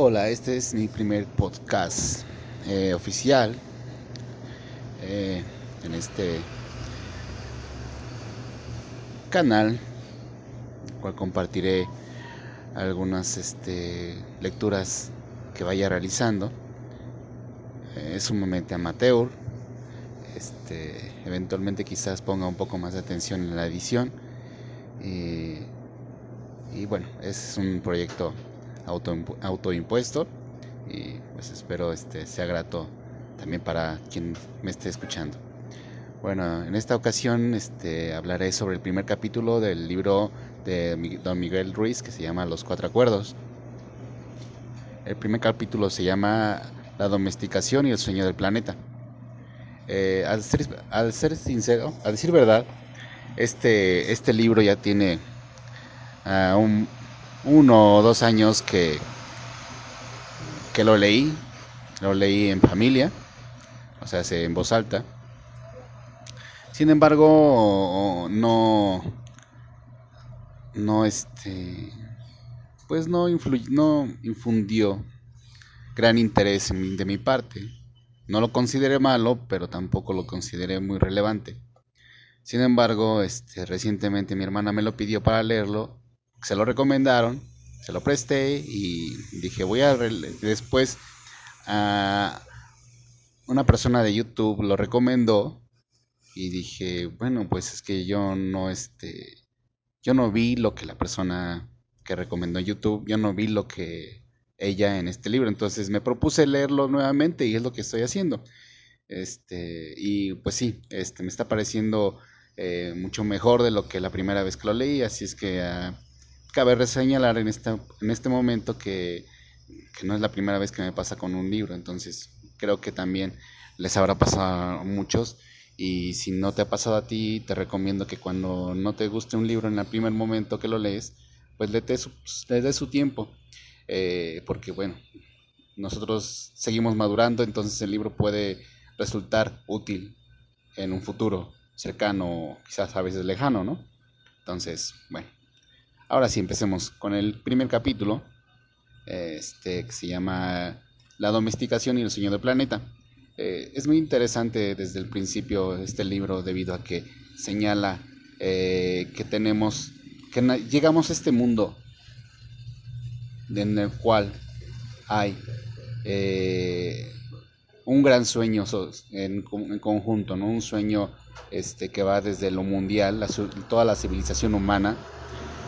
Hola, este es mi primer podcast eh, oficial eh, en este canal, cual compartiré algunas este, lecturas que vaya realizando. Eh, es un momento amateur. Este, eventualmente quizás ponga un poco más de atención en la edición. Y, y bueno, es un proyecto auto, autoimpuesto y pues espero este sea grato también para quien me esté escuchando. Bueno, en esta ocasión este, hablaré sobre el primer capítulo del libro de Don Miguel Ruiz que se llama Los Cuatro Acuerdos. El primer capítulo se llama La domesticación y el sueño del planeta. Eh, al, ser, al, ser, sincero, a decir verdad, este, este libro ya tiene uh, un, uno o dos años que, que lo leí, lo leí en familia, o sea, en voz alta. Sin embargo, no, no este, pues no, no infundió gran interés de mi parte. No lo consideré malo, pero tampoco lo consideré muy relevante. Sin embargo, este, recientemente mi hermana me lo pidió para leerlo se lo recomendaron, se lo presté y dije, voy a... Después a una persona de YouTube lo recomendó y dije, bueno, pues es que yo no, este, yo no vi lo que la persona que recomendó YouTube, yo no vi lo que ella en este libro, entonces me propuse leerlo nuevamente y es lo que estoy haciendo. Este, y pues sí, este, me está pareciendo eh, mucho mejor de lo que la primera vez que lo leí, así es que... Uh, cabe señalar en, esta, en este momento que, que, no es la primera vez que me pasa con un libro, entonces creo que también les habrá pasado a muchos y si no te ha pasado a ti, te recomiendo que cuando no te guste un libro en el primer momento que lo lees, pues le des su, su tiempo, eh, porque bueno, nosotros seguimos madurando, entonces el libro puede resultar útil en un futuro cercano, quizás a veces lejano, ¿no? Entonces, bueno. Ahora sí, empecemos con el primer capítulo, este, que se llama La domesticación y el sueño del planeta. Eh, es muy interesante desde el principio este libro debido a que señala eh, que tenemos, que llegamos a este mundo en el cual hay eh, un gran sueño en, conjunto, ¿no? un sueño este, que va desde lo mundial, toda la civilización humana,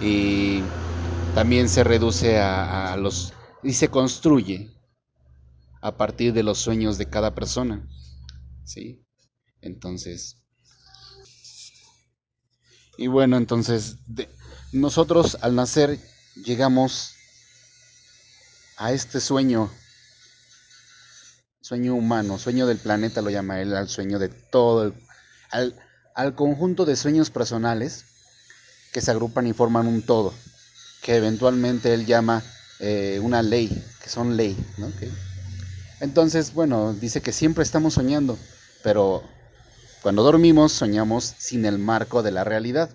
y también se reduce a, los y se construye a partir de los sueños de cada persona. ¿Sí? Entonces y bueno, entonces nosotros al nacer llegamos a este sueño sueño humano, sueño del planeta lo llama él, al sueño de todo al, al conjunto de sueños personales que se agrupan y forman un todo, que eventualmente él llama eh, una ley, que son ley. Entonces, bueno, dice que siempre estamos soñando, pero cuando dormimos soñamos sin el marco de la realidad,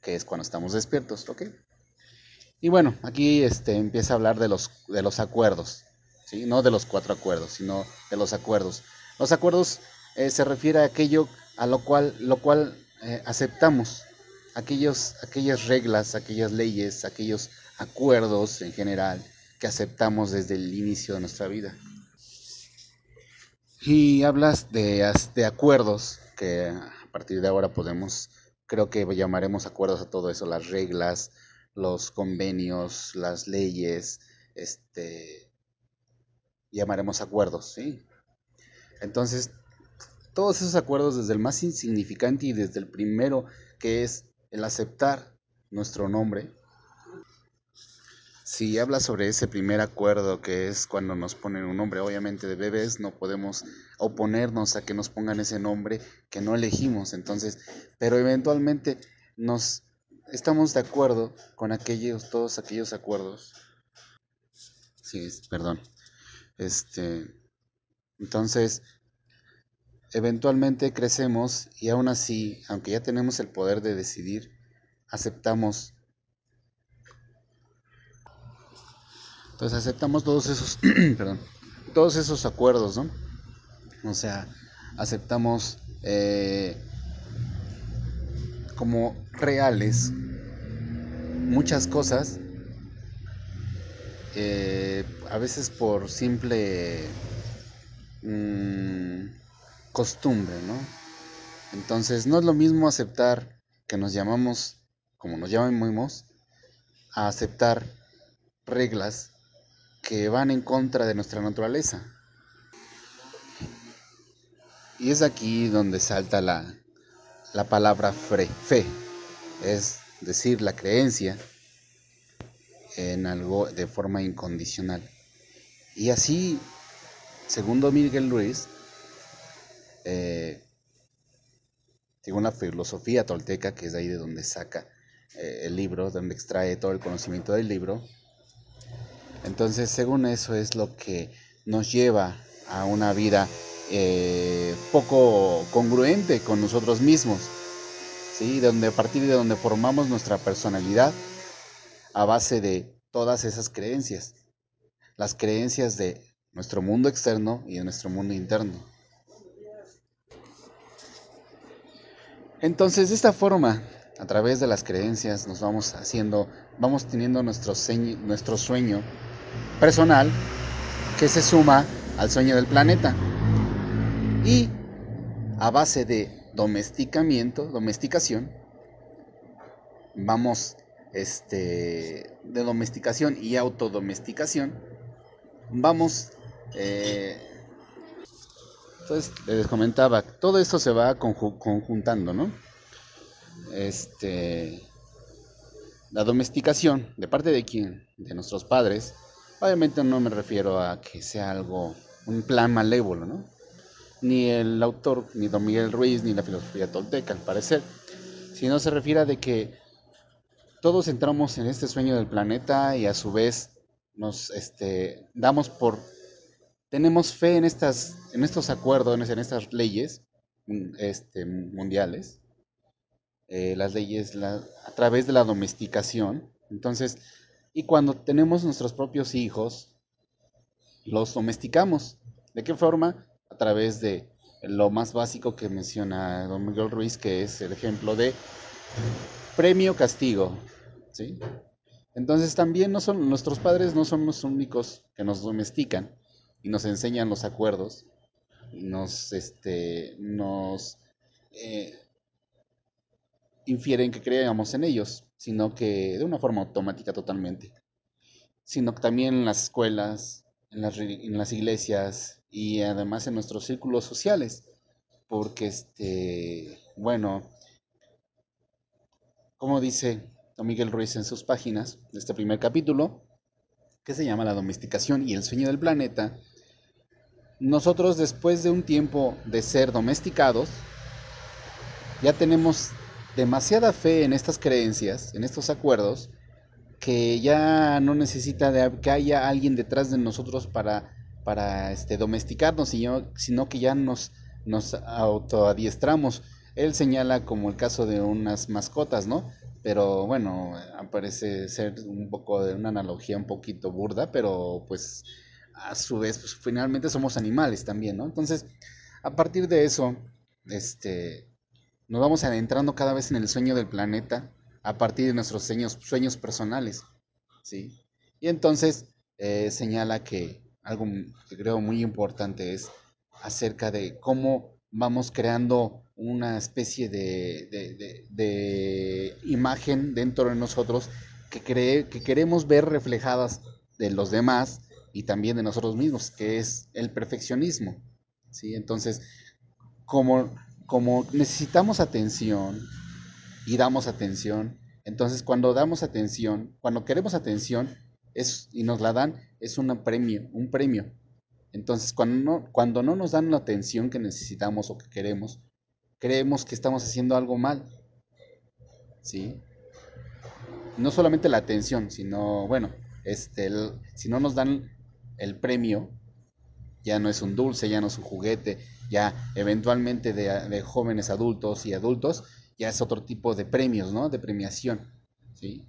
que es cuando estamos despiertos. Y bueno, aquí este, empieza a hablar de los, de los acuerdos, ¿sí? no de los cuatro acuerdos, sino de los acuerdos. Los acuerdos eh, se refiere a aquello a lo cual, lo cual eh, aceptamos, aquellos, aquellas reglas, aquellas leyes, aquellos acuerdos en general que aceptamos desde el inicio de nuestra vida. Y hablas de, de acuerdos que a partir de ahora podemos, creo que llamaremos acuerdos a todo eso, las reglas, los convenios, las leyes, este, llamaremos acuerdos, ¿sí? Entonces, todos esos acuerdos, desde el más insignificante y desde el primero, que es el aceptar nuestro nombre. Si habla sobre ese primer acuerdo que es cuando nos ponen un nombre, obviamente de bebés no podemos oponernos a que nos pongan ese nombre que no elegimos, entonces, pero eventualmente nos estamos de acuerdo con aquellos, todos aquellos acuerdos. Sí, perdón. Este, entonces, Eventualmente crecemos y aún así, aunque ya tenemos el poder de decidir, aceptamos Entonces aceptamos todos esos, perdón, todos esos acuerdos, ¿no? O sea, aceptamos eh, como reales muchas cosas, eh, a veces por simple mmm, costumbre, ¿no? Entonces no es lo mismo aceptar que nos llamamos como nos llamamos a aceptar reglas que van en contra de nuestra naturaleza. Y es aquí donde salta la, la palabra fe, es decir, la creencia en algo de forma incondicional. Y así, segundo Miguel Ruiz, eh, según la filosofía tolteca, que es de ahí de donde saca eh, el libro, donde extrae todo el conocimiento del libro, entonces según eso es lo que nos lleva a una vida eh, poco congruente con nosotros mismos, ¿sí? donde a partir de donde formamos nuestra personalidad a base de todas esas creencias, las creencias de nuestro mundo externo y de nuestro mundo interno. Entonces, de esta forma, a través de las creencias, nos vamos haciendo, vamos teniendo nuestro, nuestro sueño personal que se suma al sueño del planeta. Y a base de domesticamiento, domesticación, vamos este, de domesticación y autodomesticación, vamos, eh, entonces les comentaba, todo esto se va conjuntando, ¿no? Este, la domesticación, de parte de quién, de nuestros padres, obviamente no me refiero a que sea algo, un plan malévolo, ¿no? Ni el autor, ni don Miguel Ruiz, ni la filosofía tolteca, al parecer, sino se refiere a de que todos entramos en este sueño del planeta y a su vez nos este, damos por tenemos fe en estas en estos acuerdos en estas leyes mm, este, mundiales. Eh, las leyes a través de la domesticación. Entonces y cuando tenemos nuestros propios hijos los domesticamos. De qué forma a través de lo más básico que menciona don Miguel Ruiz que es el ejemplo de premio castigo, ¿sí? Entonces también no son, nuestros padres no son los únicos que nos domestican y nos enseñan los acuerdos, nos, este, nos eh, infieren que creamos en ellos, sino que de una forma automática totalmente, sino que también en las escuelas, en las, en las iglesias y además en nuestros círculos sociales, porque este, bueno, como dice don Miguel Ruiz en sus páginas de este primer capítulo, que se llama La domesticación y el sueño del planeta, nosotros después de un tiempo de ser domesticados, ya tenemos demasiada fe en estas creencias, en estos acuerdos, que ya no necesita de que haya alguien detrás de nosotros para, para este, domesticarnos, sino, sino que ya nos, nos autoadiestramos él señala como el caso de unas mascotas, ¿no? Pero bueno, parece ser un poco de una analogía un poquito burda, pero pues a su vez, pues, finalmente somos animales también, ¿no? Entonces, a partir de eso, este, nos vamos adentrando cada vez en el sueño del planeta a partir de nuestros sueños, sueños personales, ¿sí? Y entonces eh, señala que algo que creo muy importante es acerca de cómo vamos creando una especie de, imagen dentro de nosotros que, que queremos ver reflejadas de los demás y también de nosotros mismos, que es el perfeccionismo. ¿sí? Entonces, como, como necesitamos atención y damos atención, entonces cuando damos atención, cuando queremos atención es, y nos la dan, es un premio, un premio. Entonces, cuando no, cuando no nos dan la atención que necesitamos o que queremos, creemos que estamos haciendo algo mal. ¿Sí? No solamente la atención, sino, bueno, este, si no nos dan el premio, ya no es un dulce, ya no es un juguete, ya eventualmente de, de jóvenes adultos y adultos, ya es otro tipo de premios, ¿no? De premiación, ¿sí?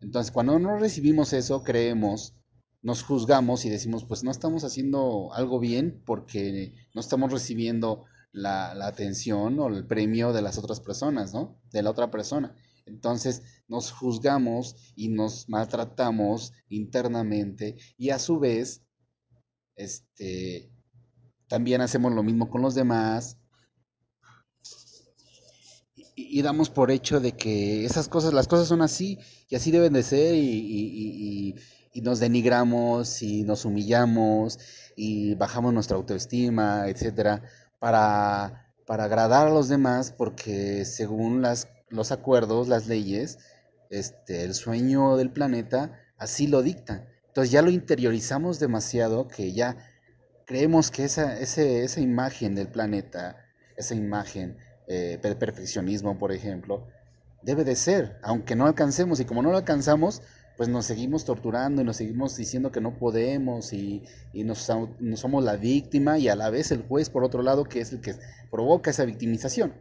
Entonces, cuando no recibimos eso, creemos, nos juzgamos y decimos, pues no estamos haciendo algo bien porque no estamos recibiendo la, la atención o el premio de las otras personas, ¿no? De la otra persona. Entonces nos juzgamos y nos maltratamos internamente y a su vez, este, también hacemos lo mismo con los demás. Y, damos por hecho de que esas cosas, las cosas son así y así deben de ser y, y nos denigramos y nos humillamos y bajamos nuestra autoestima, etcétera, para, para agradar a los demás porque según las, los acuerdos, las leyes, este, el sueño del planeta así lo dicta. Entonces ya lo interiorizamos demasiado que ya creemos que esa, esa imagen del planeta, esa imagen eh, perfeccionismo, por ejemplo, debe de ser, aunque no alcancemos, y como no lo alcanzamos, pues nos seguimos torturando y nos seguimos diciendo que no podemos y, y nos, somos la víctima y a la vez el juez, por otro lado, que es el que provoca esa victimización,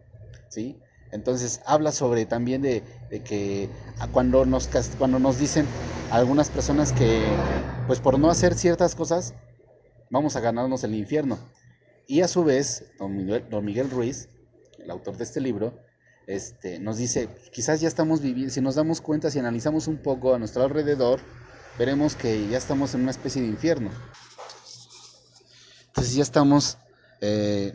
¿sí? Entonces habla sobre también de, que cuando nos, cuando nos dicen algunas personas que, pues por no hacer ciertas cosas, vamos a ganarnos el infierno. Y a su vez, don Miguel, Ruiz, el autor de este libro, este, nos dice, quizás ya estamos viviendo, si nos damos cuenta, si analizamos un poco a nuestro alrededor, veremos que ya estamos en una especie de infierno. Entonces ya estamos, eh,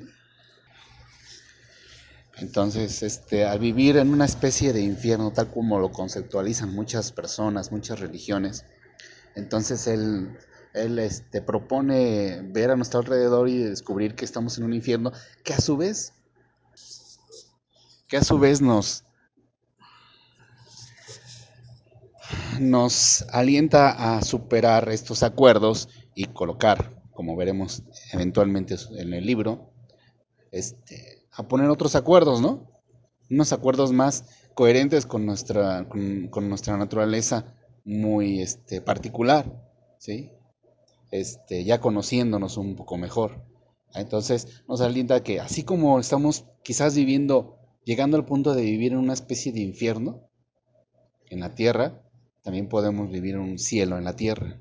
entonces, este, al vivir en una especie de infierno, tal como lo conceptualizan muchas personas, muchas religiones, entonces él él este, propone ver a nuestro alrededor y descubrir que estamos en un infierno que a su vez, que a su vez nos, nos alienta a superar estos acuerdos y colocar, como veremos eventualmente en el libro, este, a poner otros acuerdos, ¿no? Unos acuerdos más coherentes con nuestra, con, nuestra naturaleza muy este, particular, ¿sí? Este, ya conociéndonos un poco mejor. Entonces nos alienta que así como estamos quizás viviendo, llegando al punto de vivir en una especie de infierno en la tierra, también podemos vivir en un cielo en la tierra.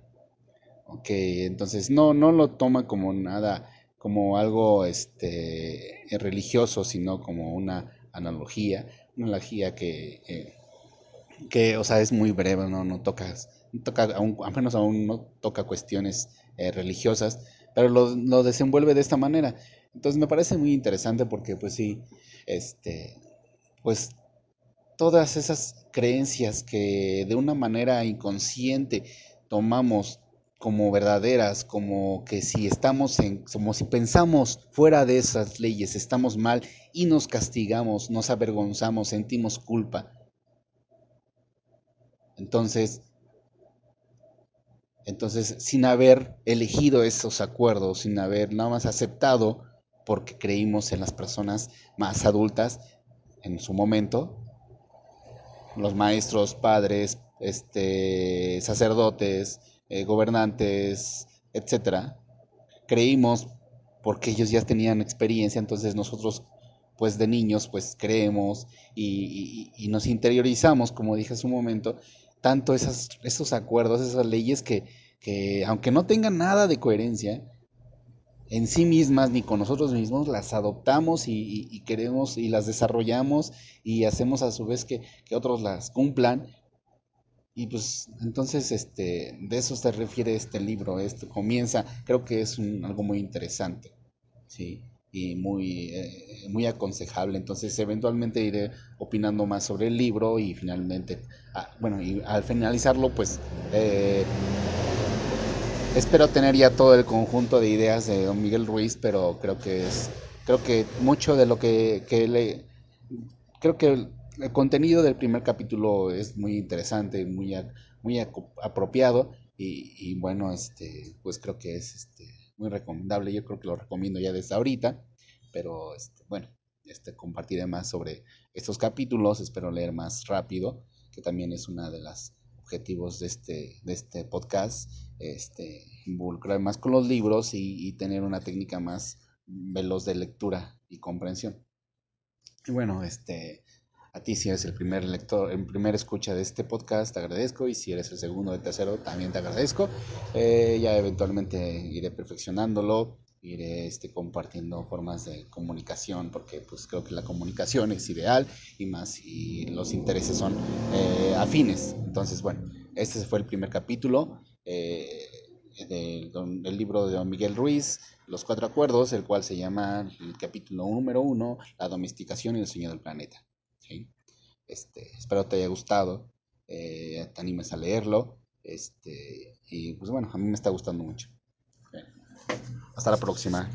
Ok, entonces no, no lo toma como nada, como algo este, religioso, sino como una analogía, una analogía que, eh, que o sea, es muy breve, no, no tocas, toca, aún, al menos aún no toca cuestiones eh, religiosas, pero lo, lo, desenvuelve de esta manera. Entonces me parece muy interesante porque pues sí, este, pues todas esas creencias que de una manera inconsciente tomamos como verdaderas, como que si estamos en, como si pensamos fuera de esas leyes, estamos mal y nos castigamos, nos avergonzamos, sentimos culpa. Entonces, entonces, sin haber elegido esos acuerdos, sin haber nada más aceptado, porque creímos en las personas más adultas en su momento, los maestros, padres, este, sacerdotes, eh, gobernantes, etcétera, creímos porque ellos ya tenían experiencia, entonces nosotros pues de niños pues creemos y, nos interiorizamos, como dije hace un momento, tanto esas, esos acuerdos, esas leyes que, que, aunque no tengan nada de coherencia en sí mismas ni con nosotros mismos, las adoptamos y, queremos y las desarrollamos y hacemos a su vez que, otros las cumplan. Y pues entonces este, de eso se refiere este libro, esto comienza, creo que es un, algo muy interesante. Sí y muy, eh, muy aconsejable. Entonces, eventualmente iré opinando más sobre el libro y finalmente, ah, bueno, y al finalizarlo, pues eh, espero tener ya todo el conjunto de ideas de don Miguel Ruiz, pero creo que es, creo que mucho de lo que, que le, creo que el, contenido del primer capítulo es muy interesante, muy, muy apropiado y, y bueno, este, pues creo que es este muy recomendable. Yo creo que lo recomiendo ya desde ahorita, pero este, bueno, este, compartiré más sobre estos capítulos. Espero leer más rápido, que también es uno de los objetivos de este, de este podcast. Este, involucrar más con los libros y, y tener una técnica más veloz de lectura y comprensión. Y bueno, este, A ti si eres el primer lector, el primer escucha de este podcast, te agradezco. Y si eres el segundo el tercero, también te agradezco. Eh, ya eventualmente iré perfeccionándolo, iré este, compartiendo formas de comunicación, porque pues creo que la comunicación es ideal y más si los intereses son eh, afines. Entonces, bueno, este fue el primer capítulo. Eh, del, libro de Don Miguel Ruiz, Los Cuatro Acuerdos, el cual se llama el capítulo número uno, La domesticación y el sueño del planeta. Este, espero te haya gustado, eh, te animes a leerlo. Este, y pues bueno, a mí me está gustando mucho. Hasta la próxima.